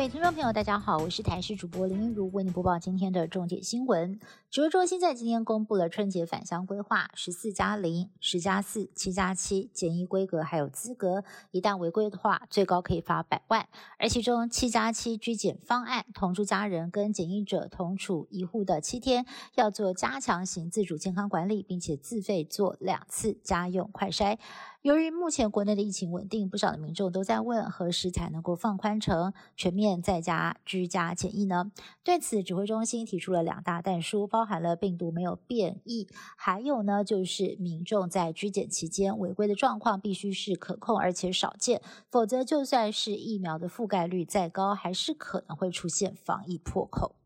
各位听众朋友，大家好，我是台视主播林云如，为您播报今天的重点新闻。指挥中心在今天公布了春节返乡规划，十四加零、十加四、七加七检疫规格还有资格，一旦违规的话，最高可以罚百万。而其中七加七居检方案，同住家人跟检疫者同处一户的七天，要做加强型自主健康管理，并且自费做两次家用快筛。由于目前国内的疫情稳定，不少的民众都在问何时才能够放宽成全面在家居家检疫呢？对此，指挥中心提出了两大弹书，包含了病毒没有变异，还有呢就是民众在居检期间违规的状况必须是可控而且少见，否则就算是疫苗的覆盖率再高，还是可能会出现防疫破口。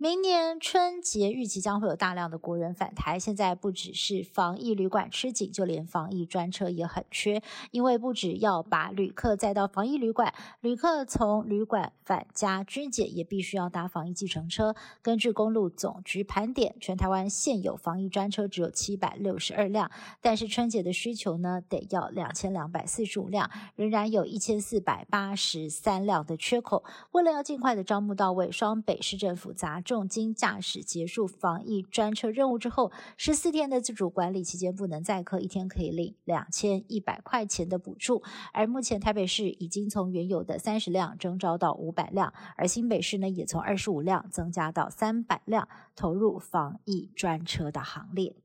明年春节预计将会有大量的国人返台，现在不只是防疫旅馆吃紧，就连防疫专车也很缺，因为不止要把旅客载到防疫旅馆，旅客从旅馆返家居检也必须要搭防疫计程车。根据公路总局盘点，全台湾现有防疫专车只有七百六十二辆，但是春节的需求呢，得要两千两百四十五辆，仍然有一千四百八十三辆的缺口。为了要尽快的招募到位，双北市政府砸。重金驾驶结束防疫专车任务之后，十四天的自主管理期间不能载客，一天可以领两千一百块钱的补助。而目前台北市已经从原有的三十辆征招到五百辆，而新北市呢也从二十五辆增加到三百辆，投入防疫专车的行列。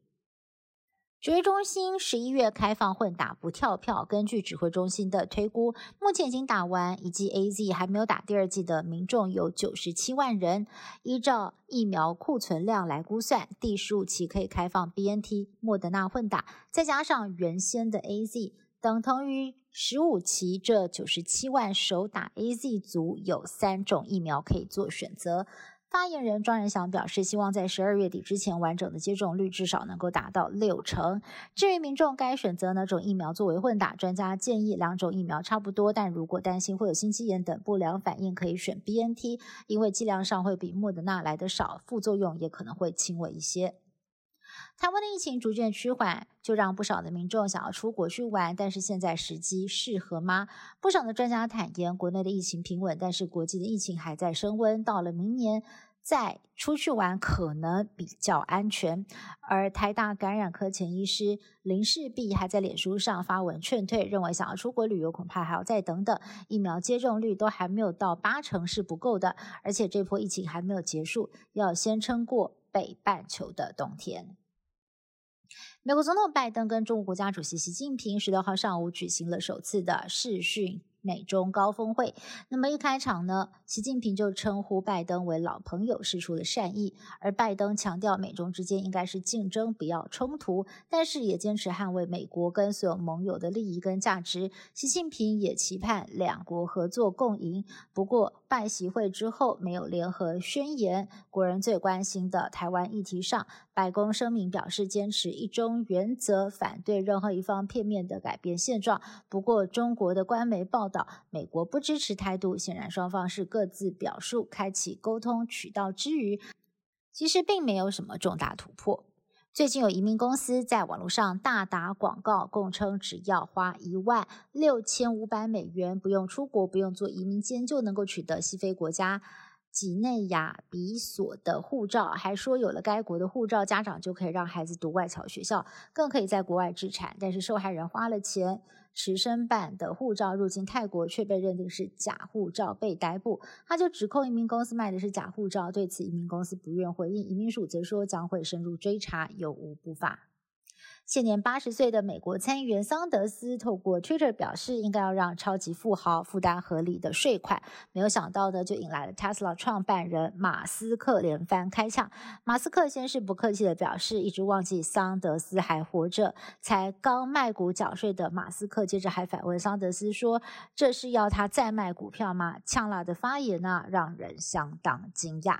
指挥中心十一月开放混打不跳票。根据指挥中心的推估，目前已经打完以及 A Z 还没有打第二剂的民众有九十七万人。依照疫苗库存量来估算，第十五期可以开放 B N T、莫德纳混打，再加上原先的 A Z，等同于十五期这九十七万首打 A Z 族有三种疫苗可以做选择。发言人庄仁祥表示，希望在十二月底之前，完整的接种率至少能够达到六成。至于民众该选择哪种疫苗作为混打，专家建议两种疫苗差不多，但如果担心会有心肌炎等不良反应，可以选 B N T，因为剂量上会比莫德纳来的少，副作用也可能会轻微一些。台湾的疫情逐渐趋缓，就让不少的民众想要出国去玩，但是现在时机适合吗？不少的专家坦言，国内的疫情平稳，但是国际的疫情还在升温，到了明年再出去玩可能比较安全。而台大感染科前医师林世璧还在脸书上发文劝退，认为想要出国旅游恐怕还要再等等，疫苗接种率都还没有到八成是不够的，而且这波疫情还没有结束，要先撑过北半球的冬天。美国总统拜登跟中国国家主席习近平十六号上午举行了首次的视讯。美中高峰会，那么一开场呢，习近平就称呼拜登为老朋友，示出了善意。而拜登强调，美中之间应该是竞争，不要冲突，但是也坚持捍卫美国跟所有盟友的利益跟价值。习近平也期盼两国合作共赢。不过，拜习会之后没有联合宣言。国人最关心的台湾议题上，白宫声明表示坚持一中原则，反对任何一方片面的改变现状。不过，中国的官媒报道。美国不支持态度，显然双方是各自表述，开启沟通渠道之余，其实并没有什么重大突破。最近有移民公司在网络上大打广告，共称只要花一万六千五百美元，不用出国，不用做移民监，就能够取得西非国家。几内亚比索的护照，还说有了该国的护照，家长就可以让孩子读外侨学校，更可以在国外置产。但是受害人花了钱，持申办的护照入境泰国，却被认定是假护照，被逮捕。他就指控移民公司卖的是假护照，对此移民公司不愿回应。移民署则说将会深入追查有无不法。现年八十岁的美国参议员桑德斯透过 Twitter 表示，应该要让超级富豪负担合理的税款。没有想到呢，就引来了 Tesla 创办人马斯克连番开枪。马斯克先是不客气的表示，一直忘记桑德斯还活着。才刚卖股缴税的马斯克，接着还反问桑德斯说：“这是要他再卖股票吗？”呛辣的发言呢，让人相当惊讶。